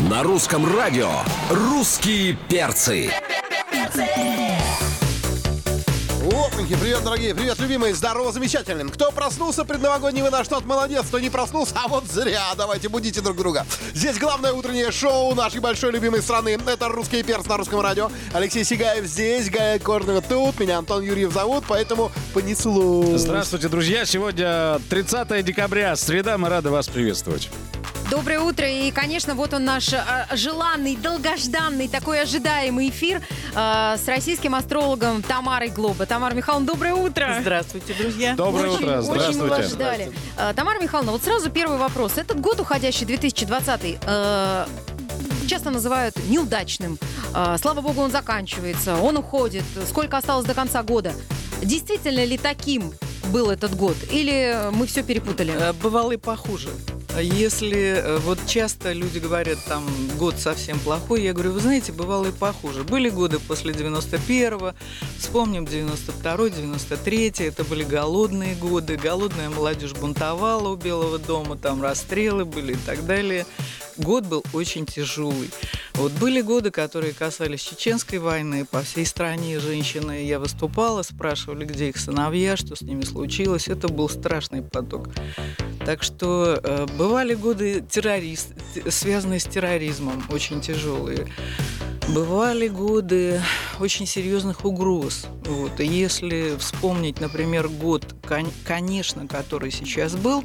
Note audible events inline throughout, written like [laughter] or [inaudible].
На русском радио «Русские перцы». Опаньки, привет, дорогие, привет, любимые, здорово, замечательным. Кто проснулся предновогодний вы наш тот молодец, кто не проснулся, а вот зря. Давайте будите друг друга. Здесь главное утреннее шоу нашей большой любимой страны. Это «Русский перс» на русском радио. Алексей Сигаев здесь, Гая Корнева тут. Меня Антон Юрьев зовут, поэтому понесло. Здравствуйте, друзья. Сегодня 30 декабря, среда. Мы рады вас приветствовать. Доброе утро. И, конечно, вот он наш а, желанный, долгожданный, такой ожидаемый эфир а, с российским астрологом Тамарой Глоба. Тамара Михайловна, доброе утро. Здравствуйте, друзья. Доброе очень, утро. Очень мы вас Здравствуйте. ждали. А, Тамара Михайловна, вот сразу первый вопрос. Этот год уходящий, 2020 э, часто называют неудачным. А, слава богу, он заканчивается, он уходит. Сколько осталось до конца года? Действительно ли таким был этот год? Или мы все перепутали? Э, Бывало и похуже. Если э, вот часто люди говорят, там, год совсем плохой, я говорю, вы знаете, бывало и похуже. Были годы после 91-го, вспомним 92-й, 93-й, это были голодные годы, голодная молодежь бунтовала у Белого дома, там расстрелы были и так далее. Год был очень тяжелый. Вот были годы, которые касались Чеченской войны, по всей стране женщины, я выступала, спрашивали, где их сыновья, что с ними случилось. Это был страшный поток. Так что э, бывали годы террорист, связанные с терроризмом, очень тяжелые. Бывали годы очень серьезных угроз. Вот. И если вспомнить, например, год, кон- конечно, который сейчас был,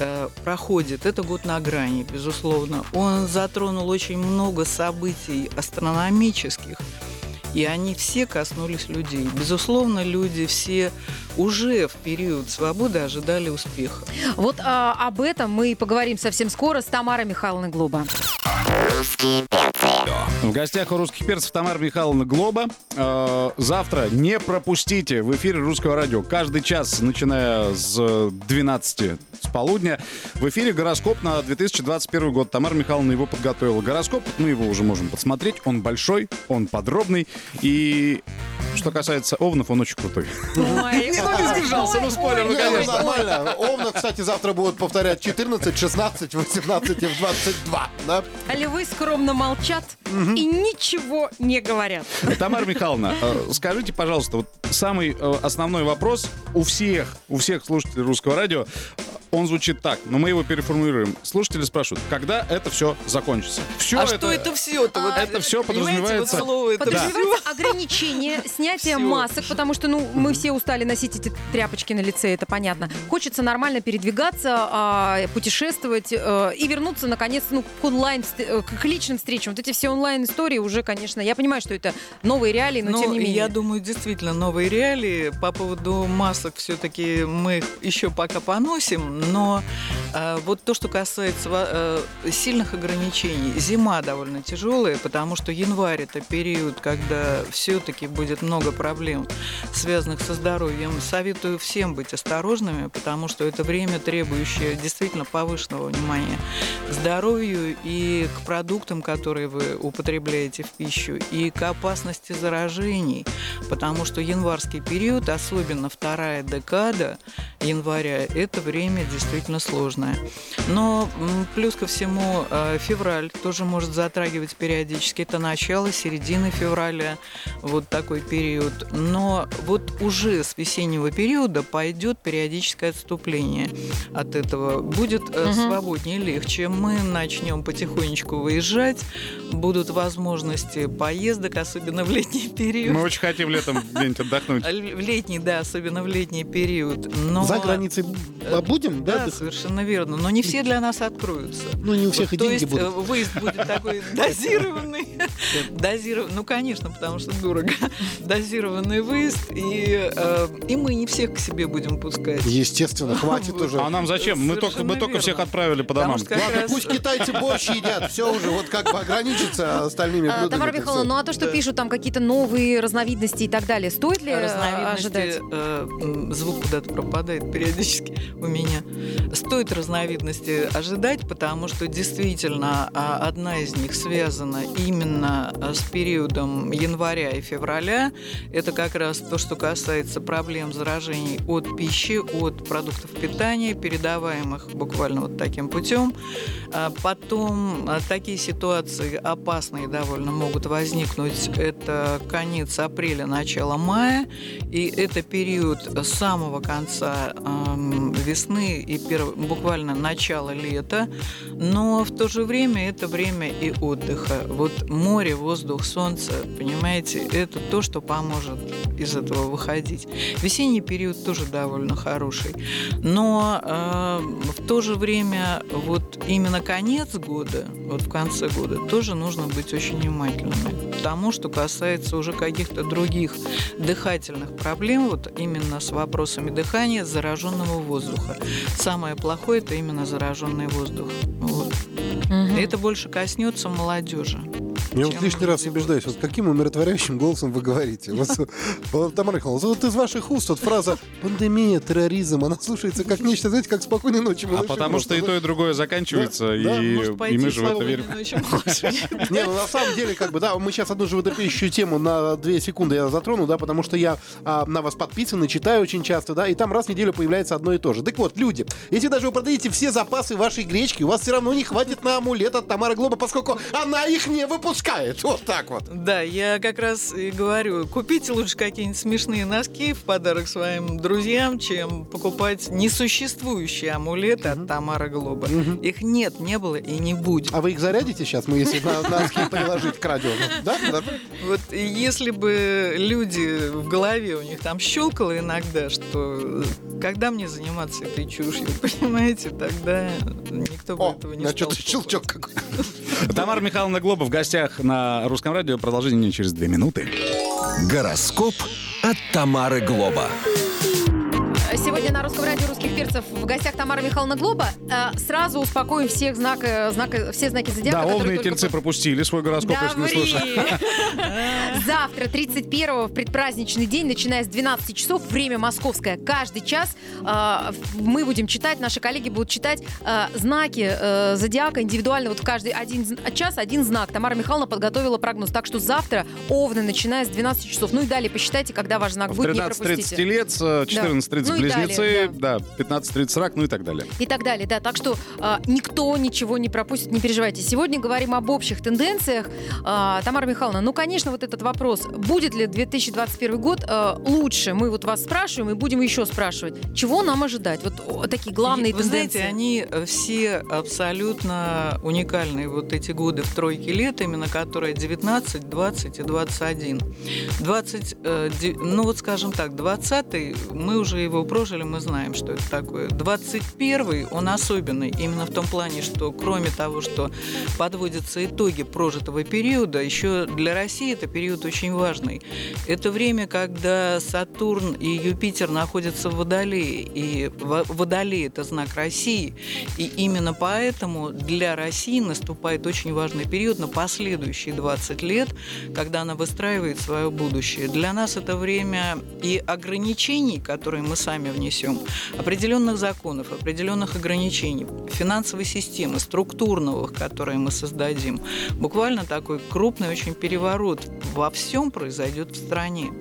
э, проходит, это год на грани, безусловно. Он затронул очень много событий астрономических, и они все коснулись людей. Безусловно, люди все уже в период свободы ожидали успеха. Вот а, об этом мы и поговорим совсем скоро с Тамарой Михайловной Глоба. В гостях у русских перцев Тамара Михайловна Глоба. Э, завтра не пропустите в эфире русского радио. Каждый час, начиная с 12 с полудня, в эфире гороскоп на 2021 год. Тамара Михайловна его подготовила. Гороскоп, мы его уже можем подсмотреть. Он большой, он подробный. И что касается овнов, он очень крутой. Ой, Не, ну, не сдержался, ну, спойлер, ну, Не, конечно. нормально. Овна, кстати, завтра будут повторять 14, 16, 18 и в 22. Да? А львы скромно молчат и ничего не говорят. Тамара Михайловна, э, скажите, пожалуйста, вот самый э, основной вопрос у всех, у всех слушателей русского радио, он звучит так, но мы его переформулируем. Слушатели спрашивают, когда это все закончится? Все а что это все-то? Вот, это понимаете, подразумевается- Вот слово это Подразумевается ограничение, [laughs] снятие Всё. масок, потому что, ну, мы все устали носить эти тряпочки на лице, это понятно. Хочется нормально передвигаться, а, путешествовать э, и вернуться, наконец, ну, к онлайн, э, к личным встречам. Вот эти все онлайн-истории уже, конечно, я понимаю, что это новые реалии, но Ну, тем не менее. я думаю, действительно, новые реалии. По поводу масок все-таки мы их еще пока поносим, но э, вот то, что касается э, сильных ограничений, зима довольно тяжелая, потому что январь это период, когда все-таки будет много проблем, связанных со здоровьем. Советую всем быть осторожными, потому что это время, требующее действительно повышенного внимания к здоровью и к продуктам, которые вы употребляете в пищу, и к опасности заражений, потому что январский период, особенно вторая декада января, это время действительно сложное. Но плюс ко всему э, февраль тоже может затрагивать периодически. Это начало, середины февраля, вот такой период. Но вот уже с весеннего периода пойдет периодическое отступление от этого. Будет Мгм. свободнее, легче. Мы начнем потихонечку выезжать. Будут возможности поездок, особенно в летний период. Мы очень хотим летом где-нибудь отдохнуть. В летний, да, особенно в летний период. Но... За границей э, да? Да, совершенно верно. Но не все для нас откроются. Ну, не у всех Вот, и То деньги есть э, будут. выезд будет такой [laughs] дозированный. Дозированный. Ну, конечно, потому что дорого. Дозированный выезд. И, э, и мы не всех к себе будем пускать. Естественно, хватит уже. А нам зачем? Мы только, мы только всех отправили по домам. Ладно, раз- пусть китайцы борщ едят, все уже, вот как бы ограничиться остальными А, блюдами. Тамара Михайловна, ну а то, что Да. пишут там какие-то новые разновидности и так далее, стоит ли э, ожидать? э, звук куда-то пропадает периодически у меня. Стоит разновидности ожидать, потому что действительно а, одна из них связана именно а, с периодом января и февраля. Это как раз то, что касается проблем заражений от пищи, от продуктов питания, передаваемых буквально вот таким путем. А Потом такие ситуации опасные довольно могут возникнуть. Это конец апреля, начало мая. И это период самого конца эм, и перв- буквально начало лета. Но в то же время это время и отдыха. Вот море, воздух, солнце, понимаете, это то, что поможет из этого выходить. Весенний период тоже довольно хороший. Но э, в то же время вот именно конец года, вот в конце года, тоже нужно быть очень внимательными. Потому что касается уже каких-то других дыхательных проблем, вот именно с вопросами дыхания зараженного воздуха. Самое плохое это именно зараженный воздух. Вот. И Это больше коснется молодежи. Я вот лишний раз убеждаюсь, вот каким умиротворяющим голосом вы говорите. Вот, Тамара Михайловна, вот из ваших уст вот фраза «пандемия, терроризм», она слушается как нечто, знаете, как «спокойной ночи». А малыши». потому что и то, и другое заканчивается, и, мы же в это верим. [laughs] Не, ну на самом деле, как бы, да, мы сейчас одну животрепещущую тему на две секунды я затрону, да, потому что я а, на вас подписан и читаю очень часто, да, и там раз в неделю появляется одно и то же. Так вот, люди, если даже вы продадите все запасы вашей гречки, у вас все равно не хватит на амулет от Тамары Глоба, поскольку она их не выпускает. Вот так вот. Да, я как раз и говорю, купите лучше какие-нибудь смешные носки в подарок своим друзьям, чем покупать несуществующие амулеты от Тамара Глоба. Их нет, не было и не будет. А вы их зарядите сейчас, мы если на [laughs] носки приложить к радио? Да? Вот если бы люди в голове у них там щелкало иногда, что когда мне заниматься этой чушью, [laughs] понимаете, тогда никто бы О, этого не стал что-то щелчок какой. [laughs] Тамара Михайловна Глоба в гостях на Русском радио. Продолжение через две минуты. Гороскоп от Тамары Глоба. Сегодня на русском радио русских перцев в гостях Тамара Михайловна Глоба. Э, Сразу успокоим всех знак, э, знака, все знаки зодиака. Да, овны и только тельцы пропустили свой гороскоп, Да если не слушали. ври. [laughs] Завтра, 31-го, в предпраздничный день, начиная с 12 часов, время московское, каждый час э, мы будем читать, наши коллеги будут читать э, знаки э, зодиака индивидуально. Вот в каждый один час один знак. Тамара Михайловна подготовила прогноз. Так что завтра овны, начиная с 12 часов. Ну и далее посчитайте, когда ваш знак В будет, не 13.30 пропустите. телец, э, 14.30 Ну и близнецы, далее, да, 15.30 рак, ну и так далее. и так далее, да. Так что а, никто ничего не пропустит, не переживайте. Сегодня говорим об общих тенденциях. А, Тамара Михайловна, ну, конечно, вот этот вопрос, будет ли 2021 год а, лучше? Мы вот вас спрашиваем и будем еще спрашивать. Чего нам ожидать? Вот о, такие главные Вы тенденции. знаете, они э, все абсолютно уникальные. Вот эти годы в тройке лет, именно которые 19, 20 и 21. 20, э, ну вот скажем так, 20 мы уже его прожили, мы знаем, что это такое. 21 он особенный именно в том плане, что кроме того, что подводятся итоги прожитого периода, еще для России это период очень важный. Это время, когда Сатурн и Юпитер находятся в Водолее, и Во- Водолей – это знак России, и именно поэтому для России наступает очень важный период на последующие 20 лет, когда она выстраивает свое будущее. Для нас это время и ограничений, которые мы сами внесем, определенных законов, определенных ограничений, финансовой системы, структурного, которые мы создадим. Буквально такой крупный очень переворот во всем произойдет в стране.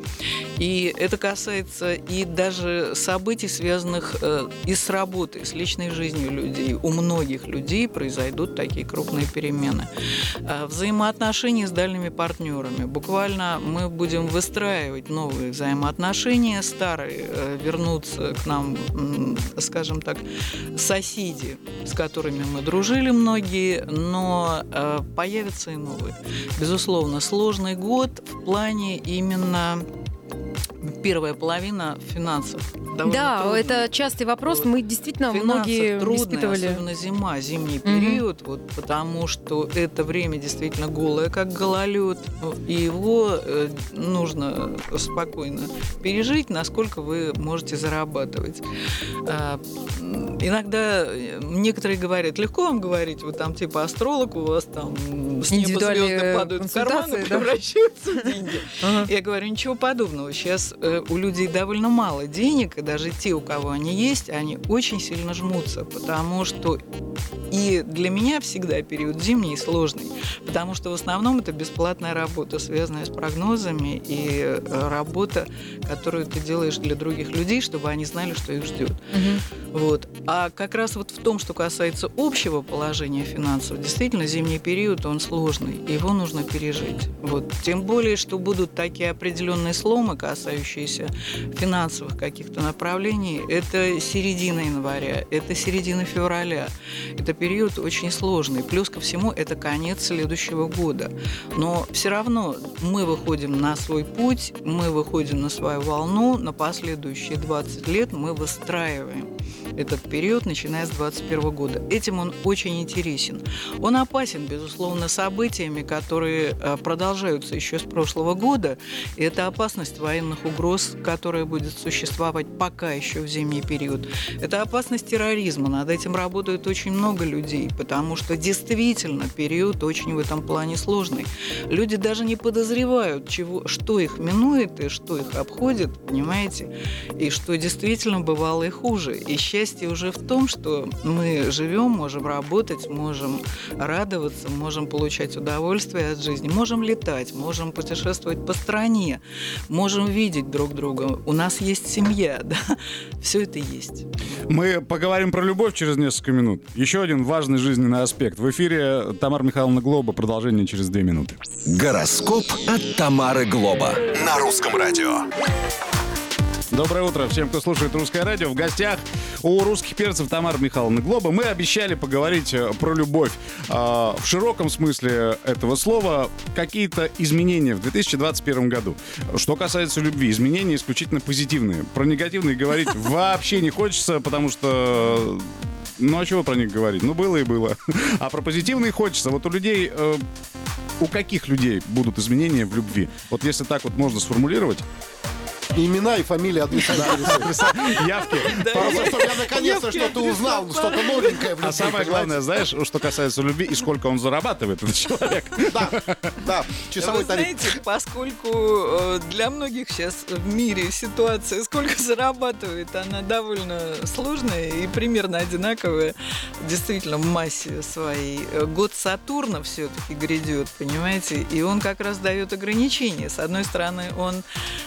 И это касается и даже событий, связанных э, и с работой, с личной жизнью людей. У многих людей произойдут такие крупные перемены. Э, взаимоотношения с дальними партнерами. Буквально мы будем выстраивать новые взаимоотношения, старые э, вернутся к нам, скажем так, соседи, с которыми мы дружили многие, но э, появятся и новые. Безусловно, сложный год в плане именно первая половина финансов. Да, трудная. это частый вопрос. Вот. Мы действительно В многие трудная, испытывали. особенно зима, зимний Мгм. период, вот, потому что это время действительно голое, как гололед, и его э, нужно спокойно пережить, насколько вы можете зарабатывать. А, м, иногда э, некоторые говорят, легко вам говорить, вы там типа астролог, у вас там с неба звезды падают в карманы, да? превращаются в деньги. Ага. Я говорю, ничего подобного. Сейчас э, у людей довольно мало денег, даже те, у кого они есть, они очень сильно жмутся, потому что и для меня всегда период зимний сложный, потому что в основном это бесплатная работа, связанная с прогнозами и э, работа, которую ты делаешь для других людей, чтобы они знали, что их ждет. Вот. А как раз вот в том, что касается общего положения финансов, действительно, зимний период, он сложный, его нужно пережить. Вот. Тем более, что будут такие определенные сломы, касающиеся финансовых каких-то направлений. Это середина января, это середина февраля. Это период очень сложный. Плюс ко всему, это конец следующего года. Но все равно мы выходим на свой путь, мы выходим на свою волну, на последующие 20 лет мы выстраиваем этот период, начиная с 2021 года. Этим он очень интересен. Он опасен, безусловно, событиями, которые э, продолжаются еще с прошлого года. И это опасность военных угроз, которая будет существовать пока еще в зимний период. Это опасность терроризма. Над этим работают очень много людей, потому что действительно период очень в этом плане сложный. Люди даже не подозревают, чего, что их минует и что их обходит, понимаете, и что действительно бывало и хуже. И счастье уже в том, что мы живем, можем работать, можем радоваться, можем получать удовольствие от жизни, можем летать, можем путешествовать по стране, можем видеть друг друга. У нас есть семья, [laughs] да, все это есть. Мы поговорим про любовь через несколько минут. Еще один важный жизненный аспект. В эфире Тамара Михайловна Глоба. Продолжение через две минуты. Гороскоп от Тамары Глоба на русском радио. Доброе утро всем, кто слушает «Русское радио». В гостях у русских перцев Тамара Михайловна Глоба. Мы обещали поговорить э, про любовь. А, в широком смысле этого слова какие-то изменения в 2021 году. Что касается любви, изменения исключительно позитивные. Про негативные говорить [laughs] вообще не хочется, потому что ну а чего про них говорить? Ну было и было. А про позитивные хочется. Вот у людей, э, у каких людей будут изменения в любви? Вот если так вот можно сформулировать, Имена и фамилии адреса. явки. Просто, чтобы я наконец-то что-то узнал, что-то новенькое А самое главное, знаешь, что касается любви и сколько он зарабатывает, этот человек. Да, да, часовой тариф. знаете, поскольку э, для многих сейчас в мире ситуация, сколько зарабатывает, она довольно сложная и примерно одинаковая, действительно, в массе своей. Год Сатурна все-таки грядет, понимаете, и он как раз дает ограничения. С одной стороны, он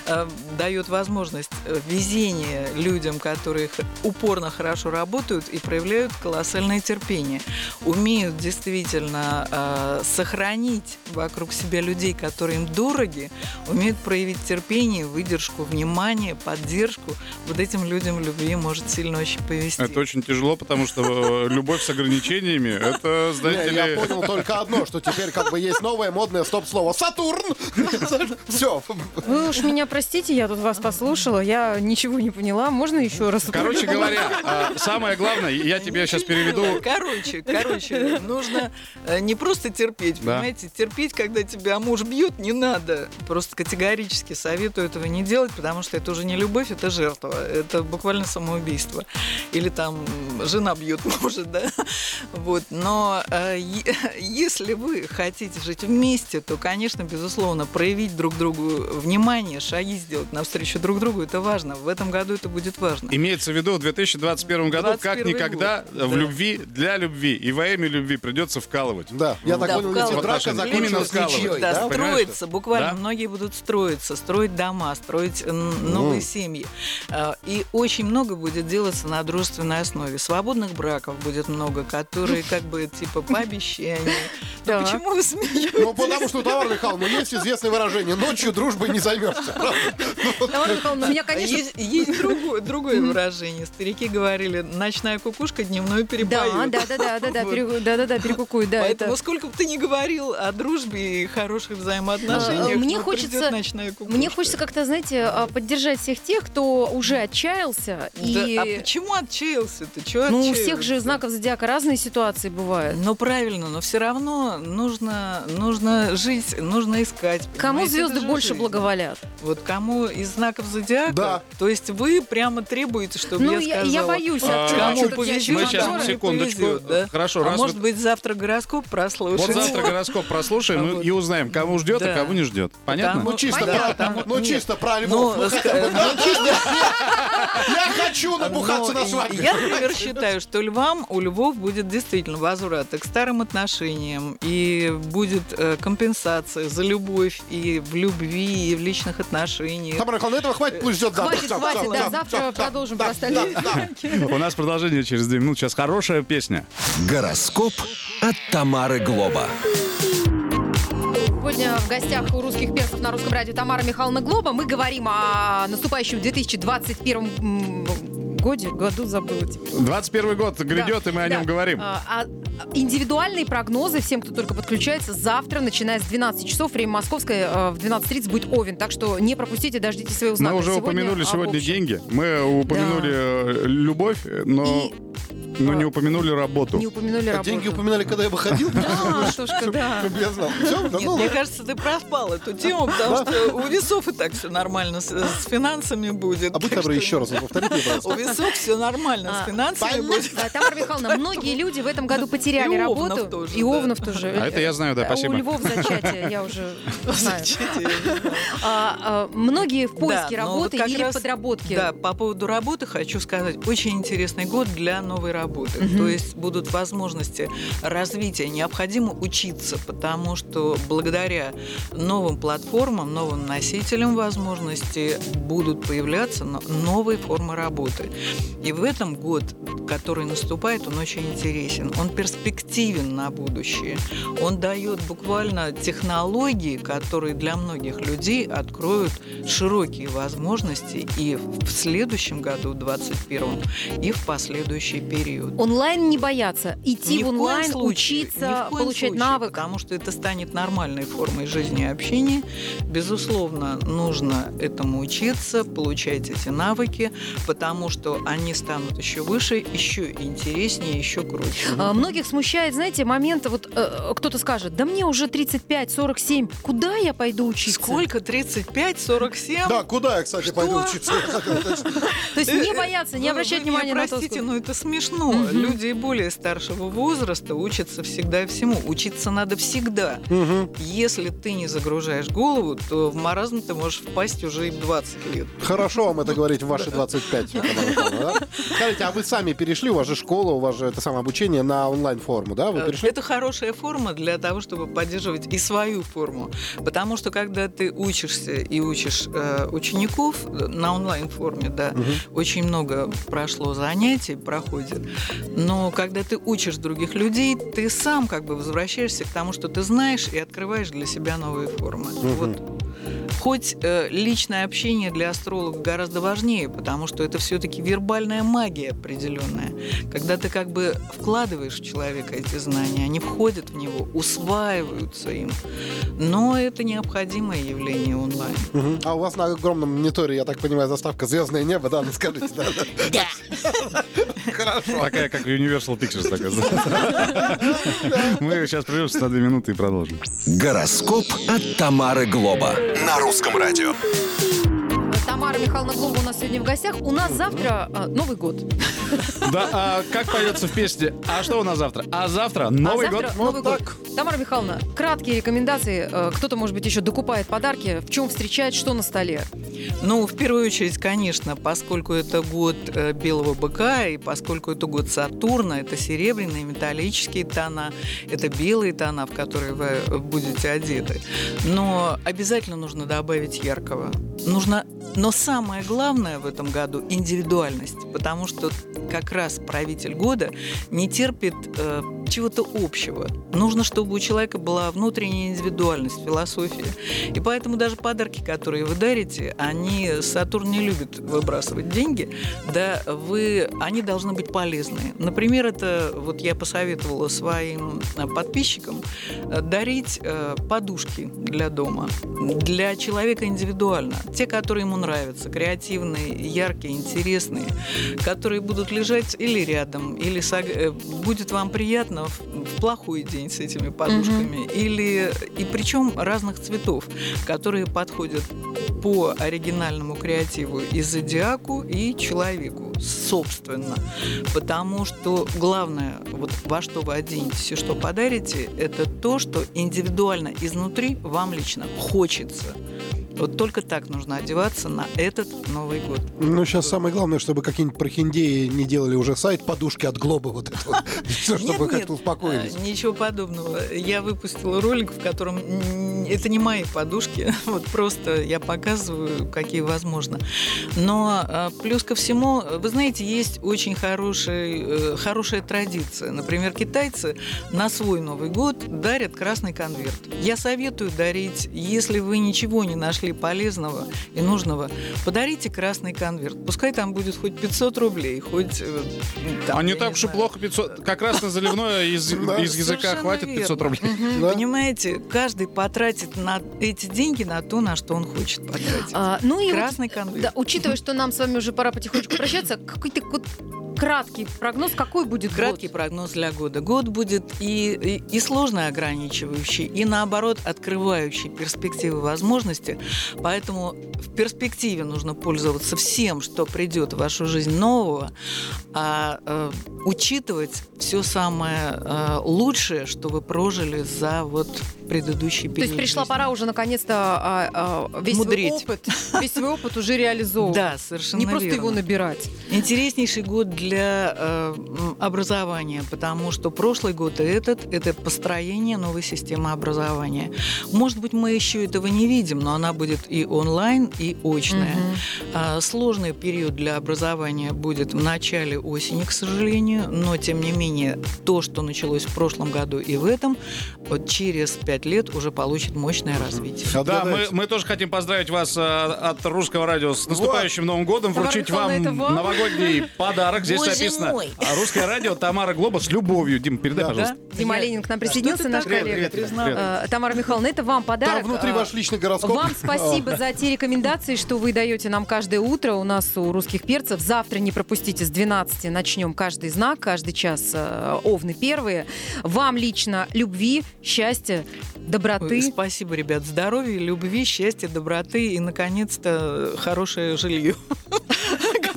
э, дает возможность э, везения людям, которые упорно хорошо работают и проявляют колоссальное терпение. Умеют действительно э, сохранить вокруг себя людей, которые им дороги, умеют проявить терпение, выдержку, внимание, поддержку. Вот этим людям любви может сильно очень повести. Это очень тяжело, потому что э, любовь с ограничениями, это, знаете Не, я ли... понял только одно, что теперь как бы есть новое модное стоп-слово. Сатурн! [laughs] Все. Вы уж меня простите, я тут вас послушала, я ничего не поняла. Можно еще раз? Короче [laughs] говоря, а, самое главное, я тебе сейчас переведу... Короче, короче, нужно э, не просто терпеть, понимаете, терпеть, когда тебя муж бьет, не надо. Просто категорически советую этого не делать, потому что это уже не любовь, это жертва, это буквально самоубийство. Или там жена бьет мужа, да. Вот. Но э, если вы хотите жить вместе, то, конечно, безусловно, проявить друг другу внимание, шаги сделать навстречу друг другу, это важно. В этом году это будет важно. Имеется в виду в 2021 году, как 21 никогда год, в да. любви, для любви и во имя любви придется вкалывать. Да, я так Да, понял, вкалывать. ведь драка Именно вкалывать. ничьей, Да, да? Строиться, буквально Да? многие будут строиться, строить дома, строить новые Ну. семьи. А, И очень много будет делаться на дружественной основе. Свободных браков будет много, которые как бы типа по обещанию. Ну, Да. Почему вы смеетесь? Ну, потому что у Тамары Михайловны есть известное выражение «ночью дружбой не займешься». [laughs] У меня, конечно... Есть, есть другое, другое выражение. Старики говорили, ночная кукушка дневную Да, перепоет. да, да, да, да, да, Вот. да, да, да, перекукуй, да. Поэтому это- сколько бы ты ни говорил о дружбе и хороших взаимоотношениях, А, мне хочется- ночная кукушка. Мне хочется как-то, знаете, а, поддержать всех тех, кто уже отчаялся. Да, И... а почему отчаялся-то? Чего Ну, у всех же знаков зодиака разные ситуации бывают. Ну, правильно, но все равно нужно, нужно жить, нужно искать. Кому звезды больше жизнь. благоволят? Вот кому из знаков зодиака. Да. То есть вы прямо требуете, чтобы Ну, я сказала. я боюсь. А, Кому повезет, Мы сейчас, кому секундочку. повезет, да? Хорошо, а раз может вы- быть, завтра гороскоп прослушаем? Вот завтра гороскоп прослушаем А ну, вот. и узнаем, кого ждет, а кого не ждет. Понятно? Ну, чисто, Понятно. про, ну, чисто про Ну, львов. Ну, [laughs] да? ну, Я хочу набухаться на свадьбе. Я, например, считаю, что львам, у львов будет действительно возврат и к старым отношениям, и будет э, компенсация за любовь и в любви, и в личных отношениях. Михайловна, этого хватит, пусть ждет завтра. Хватит, хватит, да, завтра продолжим про остальные. [laughs] У нас продолжение через две минуты. Сейчас хорошая песня. Гороскоп от Тамары Глоба. Сегодня в гостях у русских перцев на русском радио Тамара Михайловна Глоба. Мы говорим о наступающем 2021 м, годе. Году забыла теперь. 21 год грядет, Да, и мы о да. нем говорим. А, а, индивидуальные прогнозы всем, кто только подключается, завтра, начиная с 12 часов, время московское, э, в 12.30 будет Овен. Так что не пропустите, дождитесь своего знака. Мы уже Сегодня упомянули сегодня деньги. Мы упомянули э, любовь, но, И но не упомянули работу. не упомянули А работу. деньги упоминали, когда я выходил? Да, [laughs] Антошка, да. [laughs] Чтобы я знал. Ну, мне кажется, ты проспал эту тему, потому что у весов и так все нормально с, финансами будет. А будь добры, еще раз повторите, [laughs] пожалуйста. У весов все нормально А, с финансами будет. Тамара Михайловна, многие люди в этом году потеряли работу. и. Овнов тоже. А это я знаю, да, Э, спасибо. У Львов зачатие, я уже знаю. А, а, многие в поиске но работы или в подработке. Да, по поводу работы хочу сказать, очень интересный год для новой работы. Мгм. То есть будут возможности развития. Необходимо учиться, потому что благодаря новым платформам, новым носителям возможностей будут появляться но- новые формы работы. И в этом год, который наступает, он очень интересен. Он перспективен на будущее. Он дает буквально технологии, которые для многих людей откроют широкие возможности и в следующем году, в 2021, и в последующий период. Онлайн не бояться. Идти Ни в онлайн, случае, ни учиться, в коем получать случае, навык. Потому что это станет нормальной формой жизни и общения. Безусловно, нужно этому учиться, получать эти навыки, потому что они станут еще выше, еще интереснее, еще круче. А, Многих смущает, знаете, момент, вот э, кто-то скажет, да мне уже 35-47, куда я пойду учиться? Сколько? 35, 47? Да, куда я, кстати, пойду учиться? То есть не бояться, не Вы- обращать внимания на то, простите, но это смешно. Мгм. Люди более старшего возраста учатся всегда и всему. Учиться надо всегда. Мгм. Если ты не загружаешь голову, то в маразм ты можешь впасть уже и в 20 лет. Хорошо вам это говорить в ваши 25, Тамара Михайловна, да? Скажите, а вы сами перешли, у вас же школа, у вас же это самое обучение на онлайн-форму, да? Вы Э, перешли? Это хорошая форма для того, чтобы поддерживать и свою форму. Потому что когда ты учишься и учишь э, учеников э, на онлайн-форме, да, очень много прошло занятий, проходит. Но когда ты учишь других людей, ты сам как бы возвращаешься к тому, что ты знаешь, и открываешь для себя новые формы. Вот. Хоть э, личное общение для астролога гораздо важнее, потому что это все-таки вербальная магия определенная. Когда ты как бы вкладываешь в человека эти знания, они входят в него, усваиваются им. Но это необходимое явление онлайн. Мгм. А у вас на огромном мониторе, я так понимаю, заставка «Звездное небо», да? Ну скажите, да? Да. [laughs] Хорошо. [laughs] Такая, как Universal Pictures. такая. Мы сейчас прервемся на две минуты и продолжим. Гороскоп от Тамары Глоба. На русском радио. Тамара Михайловна Глоба у нас сегодня в гостях. У нас завтра а, Новый год. Да, а как поется в песне? А что у нас завтра? А завтра Новый а год. завтра Новый Вот год. Тамара Михайловна, краткие рекомендации. Э, Кто-то, может быть, еще докупает подарки. В чем встречать, что на столе? Ну, в первую очередь, конечно, поскольку это год э, белого быка, и поскольку это год Сатурна, это серебряные, металлические тона, это белые тона, в которые вы э, будете одеты. Но обязательно нужно добавить яркого. Нужно, но самое главное в этом году – индивидуальность, потому что как раз правитель года не терпит э, чего-то общего. Нужно, чтобы у человека была внутренняя индивидуальность, философия. И поэтому даже подарки, которые вы дарите, они Сатурн не любит выбрасывать деньги, да, вы, они должны быть полезны. Например, это вот я посоветовала своим подписчикам э, дарить э, подушки для дома для человека индивидуально. Те, которые ему нравятся, креативные, яркие, интересные, которые будут лежать или рядом, или сог- э, будет вам приятно можно в, в плохой день с этими подушками. Или и причем разных цветов, которые подходят по оригинальному креативу и зодиаку, и человеку, собственно. Потому что главное, вот во что вы оденетесь и что подарите, это то, что индивидуально изнутри вам лично хочется. Вот только так нужно одеваться на этот Новый год. Ну, сейчас самое главное, чтобы какие-нибудь прохиндеи не делали уже сайт подушки от Глоба вот это вот. Все, чтобы как-то успокоились. а, Ничего подобного. Я выпустила ролик, в котором это не мои подушки, [laughs] вот просто я показываю, какие возможно. Но а, плюс ко всему, вы знаете, есть очень хороший, э, хорошая традиция. Например, китайцы на свой Новый год дарят красный конверт. Я советую дарить, если вы ничего не нашли полезного и нужного, подарите красный конверт. Пускай там будет хоть 500 рублей, хоть... э, там, А не так уж и плохо 500. Как раз на заливное [laughs] из, языка хватит 500 верно. рублей. Понимаете, каждый потратит на эти деньги на то, на что он хочет потратить. А, ну и Красный конверт. да, учитывая, что нам с вами уже пора потихонечку прощаться, какой-то краткий прогноз, какой будет Краткий год? прогноз для года. Год будет и, и, и сложно ограничивающий, и наоборот открывающий перспективы возможности. Поэтому в перспективе нужно пользоваться всем, что придет в вашу жизнь нового, а э, учитывать все самое э, лучшее, что вы прожили за вот предыдущий То период. есть пришла жизни. пора уже наконец-то а, а, весь свой Мудреть. опыт, весь свой опыт уже реализовывать. [laughs] Да, совершенно Не просто верно. его набирать. Интереснейший год для э, образования, потому что прошлый год и этот – это построение новой системы образования. Может быть, мы еще этого не видим, но она будет и онлайн, и очная. А, Сложный период для образования будет в начале осени, к сожалению, но тем не менее то, что началось в прошлом году и в этом, вот через пять лет уже получит мощное развитие. Да, мы, Отгадайте. мы тоже хотим поздравить вас э, от русского радио с наступающим Новым годом, вручить вам, вам? новогодний [laughs] подарок. Здесь Боже написано мой. а, «Русское радио Тамара Глоба с любовью». Дим, передай, Да. пожалуйста. Дима Я- Ленин к нам присоединился, наш такое коллега. признала? Э, Тамара Михайловна, это вам подарок. Там внутри Э, ваш личный гороскоп. Вам спасибо за те рекомендации, что вы даете нам каждое утро. У нас у русских перцев. Завтра не пропустите с 12 начнем каждый знак, каждый час э, овны первые. Вам лично любви, счастья, доброты. Ой, Спасибо, ребят. Здоровья, любви, счастья, доброты и, наконец-то, хорошее жилье, [laughs]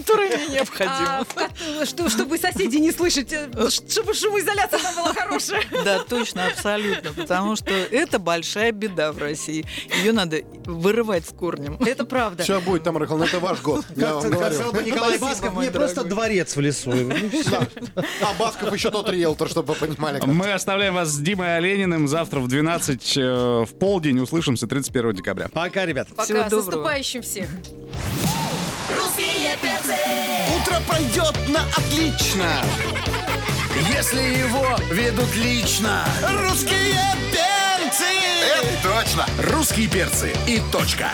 которое мне необходимо. А, ко- что, чтобы соседи не слышать, э, чтобы шумоизоляция там была хорошая. [laughs] Да, точно, абсолютно. Потому что это большая беда в России. Ее надо вырывать с корнем. [laughs] Это правда. Все будет, Тамара Михайловна, это ваш год. Я сказал бы Николай Басков, мой не просто дворец в лесу. [laughs] А Басков еще тот риэлтор, чтобы вы понимали. Мы оставляем вас с Димой Олениным. Завтра в 12 э, в полдень услышимся 31 декабря. Пока, ребят. Пока. Всего С доброго. наступающим всех. Утро пройдет на отлично, если его ведут лично. Русские перцы! Это точно! Русские перцы и точка.